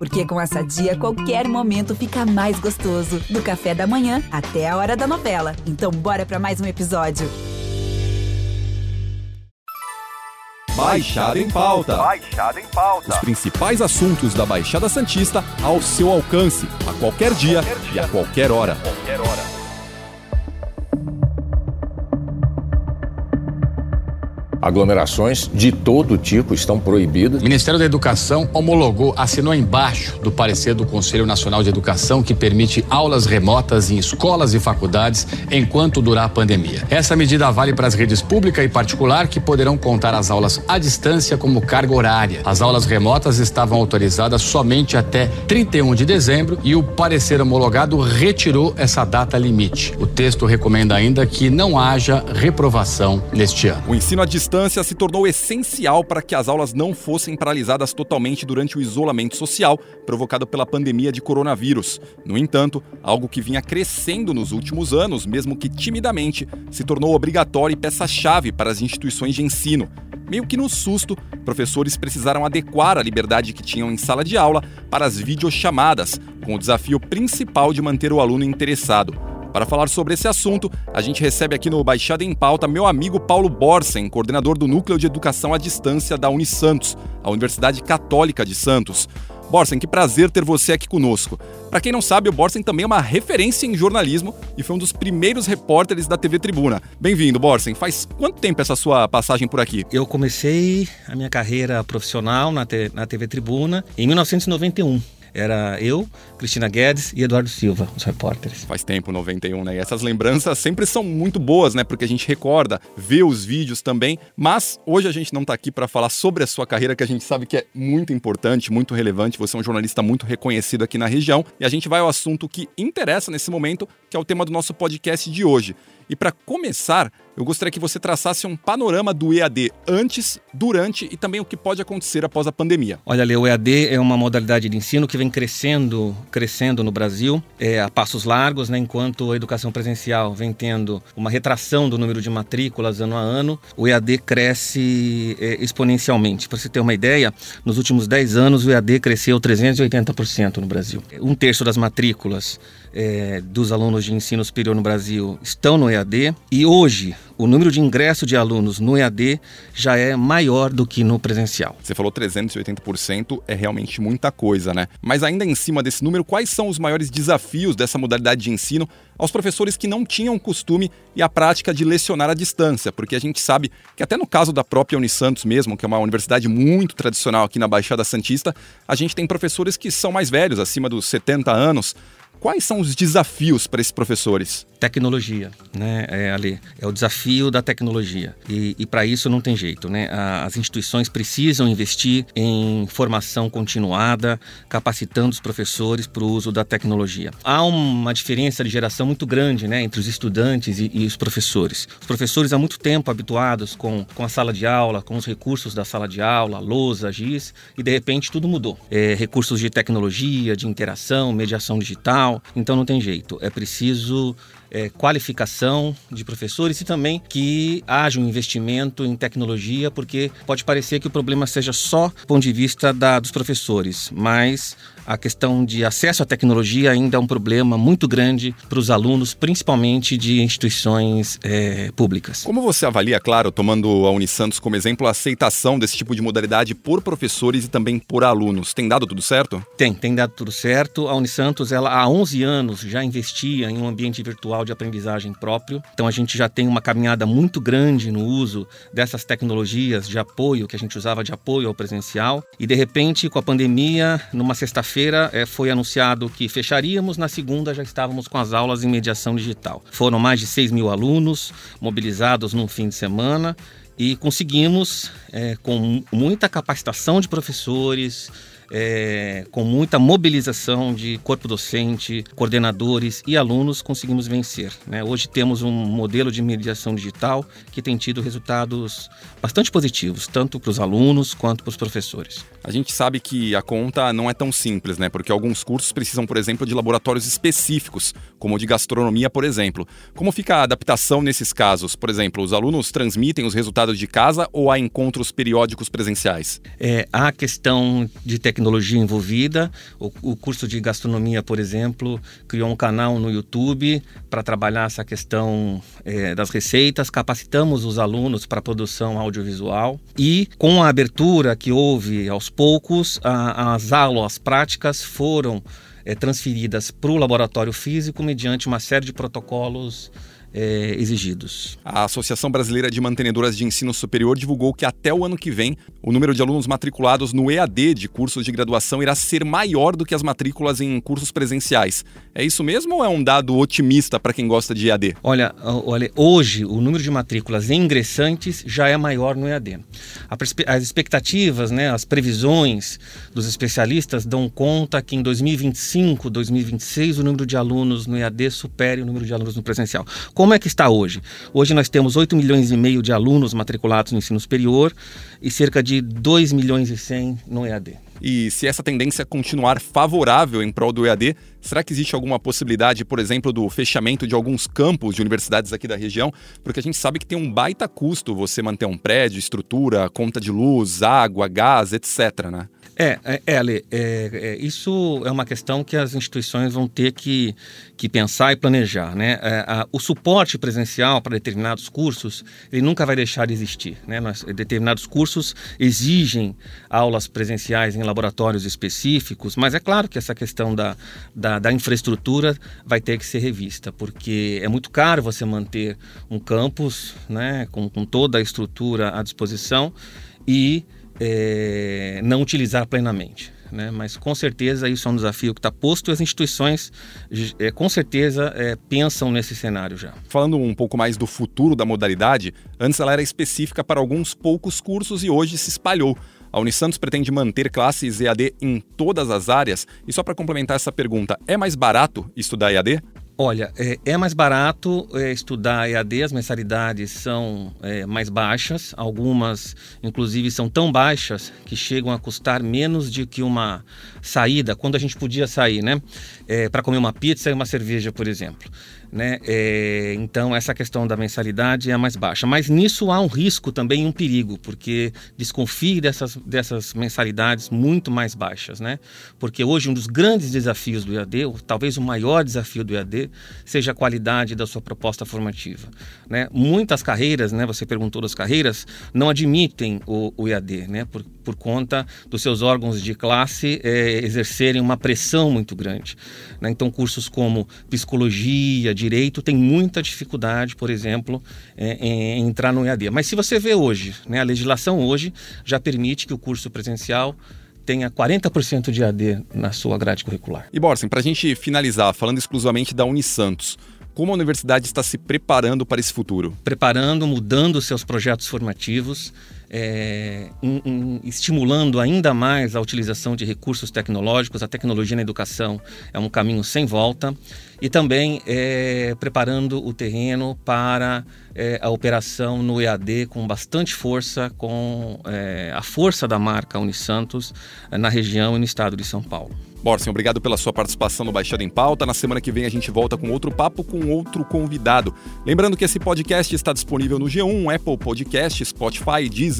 Porque com essa dia, qualquer momento fica mais gostoso. Do café da manhã até a hora da novela. Então, bora para mais um episódio. Baixada em Pauta. Baixada em Pauta. Os principais assuntos da Baixada Santista ao seu alcance, a qualquer dia, Qualquer dia. e a qualquer hora. Qualquer hora. Aglomerações de todo tipo estão proibidas. O Ministério da Educação homologou, assinou embaixo do parecer do Conselho Nacional de Educação que permite aulas remotas em escolas e faculdades enquanto durar a pandemia. Essa medida vale para as redes pública e particular que poderão contar as aulas à distância como carga horária. As aulas remotas estavam autorizadas somente até 31 de dezembro e o parecer homologado retirou essa data limite. O texto recomenda ainda que não haja reprovação neste ano. O ensino à distância se tornou essencial para que as aulas não fossem paralisadas totalmente durante o isolamento social provocado pela pandemia de coronavírus. No entanto, algo que vinha crescendo nos últimos anos, mesmo que timidamente, se tornou obrigatório e peça-chave para as instituições de ensino. Meio que no susto, professores precisaram adequar a liberdade que tinham em sala de aula para as videochamadas, com o desafio principal de manter o aluno interessado. Para falar sobre esse assunto, a gente recebe aqui no Baixada em Pauta meu amigo Paulo Borsen, coordenador do Núcleo de Educação à Distância da Unisantos, a Universidade Católica de Santos. Borsen, que prazer ter você aqui conosco. Para quem não sabe, o Borsen também é uma referência em jornalismo e foi um dos primeiros repórteres da TV Tribuna. Bem-vindo, Borsen. Faz quanto tempo essa sua passagem por aqui? Eu comecei a minha carreira profissional na, na TV Tribuna em 1991. Era eu, Cristina Guedes e Eduardo Silva, os repórteres. Faz tempo, 91, né? E essas lembranças sempre são muito boas, né? Porque a gente recorda, vê os vídeos também. Mas hoje a gente não tá aqui para falar sobre a sua carreira, que a gente sabe que é muito importante, muito relevante. Você é um jornalista muito reconhecido aqui na região. E a gente vai ao assunto que interessa nesse momento, que é o tema do nosso podcast de hoje. E para começar, eu gostaria que você traçasse um panorama do EAD antes, durante e também o que pode acontecer após a pandemia. Olha, Lê, o EAD é uma modalidade de ensino que vem crescendo, crescendo no Brasil, é, a passos largos, né, enquanto a educação presencial vem tendo uma retração do número de matrículas ano a ano, o EAD cresce é, exponencialmente. Para você ter uma ideia, nos últimos 10 anos o EAD cresceu 380% no Brasil. Um terço das matrículas é, dos alunos de ensino superior no Brasil estão no EAD e hoje o número de ingresso de alunos no EAD já é maior do que no presencial. Você falou 380%, é realmente muita coisa, né? Mas ainda em cima desse número, quais são os maiores desafios dessa modalidade de ensino aos professores que não tinham o costume e a prática de lecionar à distância? Porque a gente sabe que até no caso da própria Unisantos mesmo, que é uma universidade muito tradicional aqui na Baixada Santista, a gente tem professores que são mais velhos, acima dos 70 anos. Quais são os desafios para esses professores? Tecnologia, né, é, Ali? É o desafio da tecnologia. E, e para isso não tem jeito, né? As instituições precisam investir em formação continuada, capacitando os professores para o uso da tecnologia. Há uma diferença de geração muito grande, né, entre os estudantes e, e os professores. Os professores há muito tempo habituados com, com a sala de aula, com os recursos da sala de aula, lousa, giz, e de repente tudo mudou. É, recursos de tecnologia, de interação, mediação digital. Então não tem jeito. É preciso é, qualificação de professores e também que haja um investimento em tecnologia, porque pode parecer que o problema seja só do ponto de vista da, dos professores, mas a questão de acesso à tecnologia ainda é um problema muito grande para os alunos, principalmente de instituições é, públicas. Como você avalia, claro, tomando a Unisantos como exemplo, a aceitação desse tipo de modalidade por professores e também por alunos? Tem dado tudo certo? Tem, tem dado tudo certo. A Unisantos, ela há 11 anos já investia em um ambiente virtual de aprendizagem próprio. Então a gente já tem uma caminhada muito grande no uso dessas tecnologias de apoio que a gente usava de apoio ao presencial. E de repente, com a pandemia, numa sexta-feira eh, foi anunciado que fecharíamos, na segunda já estávamos com as aulas em mediação digital. Foram mais de 6 mil alunos mobilizados num fim de semana e conseguimos, eh, com muita capacitação de professores, é, com muita mobilização de corpo docente, coordenadores e alunos, conseguimos vencer. né? Hoje temos um modelo de mediação digital que tem tido resultados bastante positivos, tanto para os alunos quanto para os professores. A gente sabe que a conta não é tão simples, né? Porque alguns cursos precisam, por exemplo, de laboratórios específicos, como o de gastronomia, por exemplo. Como fica a adaptação nesses casos? Por exemplo, os alunos transmitem os resultados de casa ou há encontros periódicos presenciais? É, a questão de tecnologia tecnologia envolvida. O, o, curso de gastronomia, por exemplo, criou um canal no YouTube para trabalhar essa questão é, das receitas. Capacitamos os alunos para produção audiovisual e com a abertura que houve aos poucos, a, as aulas práticas foram é, transferidas para o laboratório físico mediante uma série de protocolos é, exigidos. A Associação Brasileira de Mantenedoras de Ensino Superior divulgou que até o ano que vem o número de alunos matriculados no EAD de cursos de graduação irá ser maior do que as matrículas em cursos presenciais. É isso mesmo ou é um dado otimista para quem gosta de EAD? Olha, olha, hoje o número de matrículas ingressantes já é maior no EAD. As expectativas, né, as previsões dos especialistas dão conta que em 2025, 2026 o número de alunos no EAD supere o número de alunos no presencial. Como é que está hoje? Hoje nós temos 8 milhões e meio de alunos matriculados no ensino superior e cerca de 2 milhões e 100 no EAD. E se essa tendência continuar favorável em prol do EAD, será que existe alguma possibilidade, por exemplo, do fechamento de alguns campos de universidades aqui da região? Porque a gente sabe que tem um baita custo você manter um prédio, estrutura, conta de luz, água, gás, etc. Né? É, é, é, Ale, é, é, isso é uma questão que as instituições vão ter que, que pensar e planejar. Né? É, a, o suporte presencial para determinados cursos, ele nunca vai deixar de existir. Né? Nós, determinados cursos exigem aulas presenciais em laboratórios específicos, mas é claro que essa questão da, da, da infraestrutura vai ter que ser revista, porque é muito caro você manter um campus né, com, com toda a estrutura à disposição e é, não utilizar plenamente. Né? Mas com certeza isso é um desafio que está posto e as instituições é, com certeza é, pensam nesse cenário já. Falando um pouco mais do futuro da modalidade, antes ela era específica para alguns poucos cursos e hoje se espalhou. A Unisantos pretende manter classes EAD em todas as áreas. E só para complementar essa pergunta, é mais barato estudar EAD? Olha, é, é mais barato é, estudar EAD, as mensalidades são é, mais baixas, algumas inclusive são tão baixas que chegam a custar menos de que uma saída, quando a gente podia sair, né? É, para comer uma pizza e uma cerveja, por exemplo. Né? É, então, essa questão da mensalidade é a mais baixa. Mas nisso há um risco também, um perigo, porque desconfie dessas, dessas mensalidades muito mais baixas. Né? Porque hoje um dos grandes desafios do EAD, ou talvez o maior desafio do EAD, seja a qualidade da sua proposta formativa. Né? Muitas carreiras, né, você perguntou das carreiras, não admitem o, o EAD, né? Por conta dos seus órgãos de classe é, exercerem uma pressão muito grande. Né? Então, cursos como psicologia, direito tem muita dificuldade, por exemplo, é, em entrar no EAD. Mas se você vê hoje, né, a legislação hoje já permite que o curso presencial tenha 40% de EAD na sua grade curricular. E Borsen, para a gente finalizar, falando exclusivamente da Unisantos, como a universidade está se preparando para esse futuro? Preparando, mudando seus projetos formativos, é, in, in, estimulando ainda mais a utilização de recursos tecnológicos. A tecnologia na educação é um caminho sem volta e também é, preparando o terreno para é, a operação no EAD com bastante força, com é, a força da marca Unisantos é, na região e no estado de São Paulo. Borsen, obrigado pela sua participação no Baixada em Pauta. Na semana que vem a gente volta com outro papo com outro convidado. Lembrando que esse podcast está disponível no G1, Apple Podcast, Spotify, Deezer,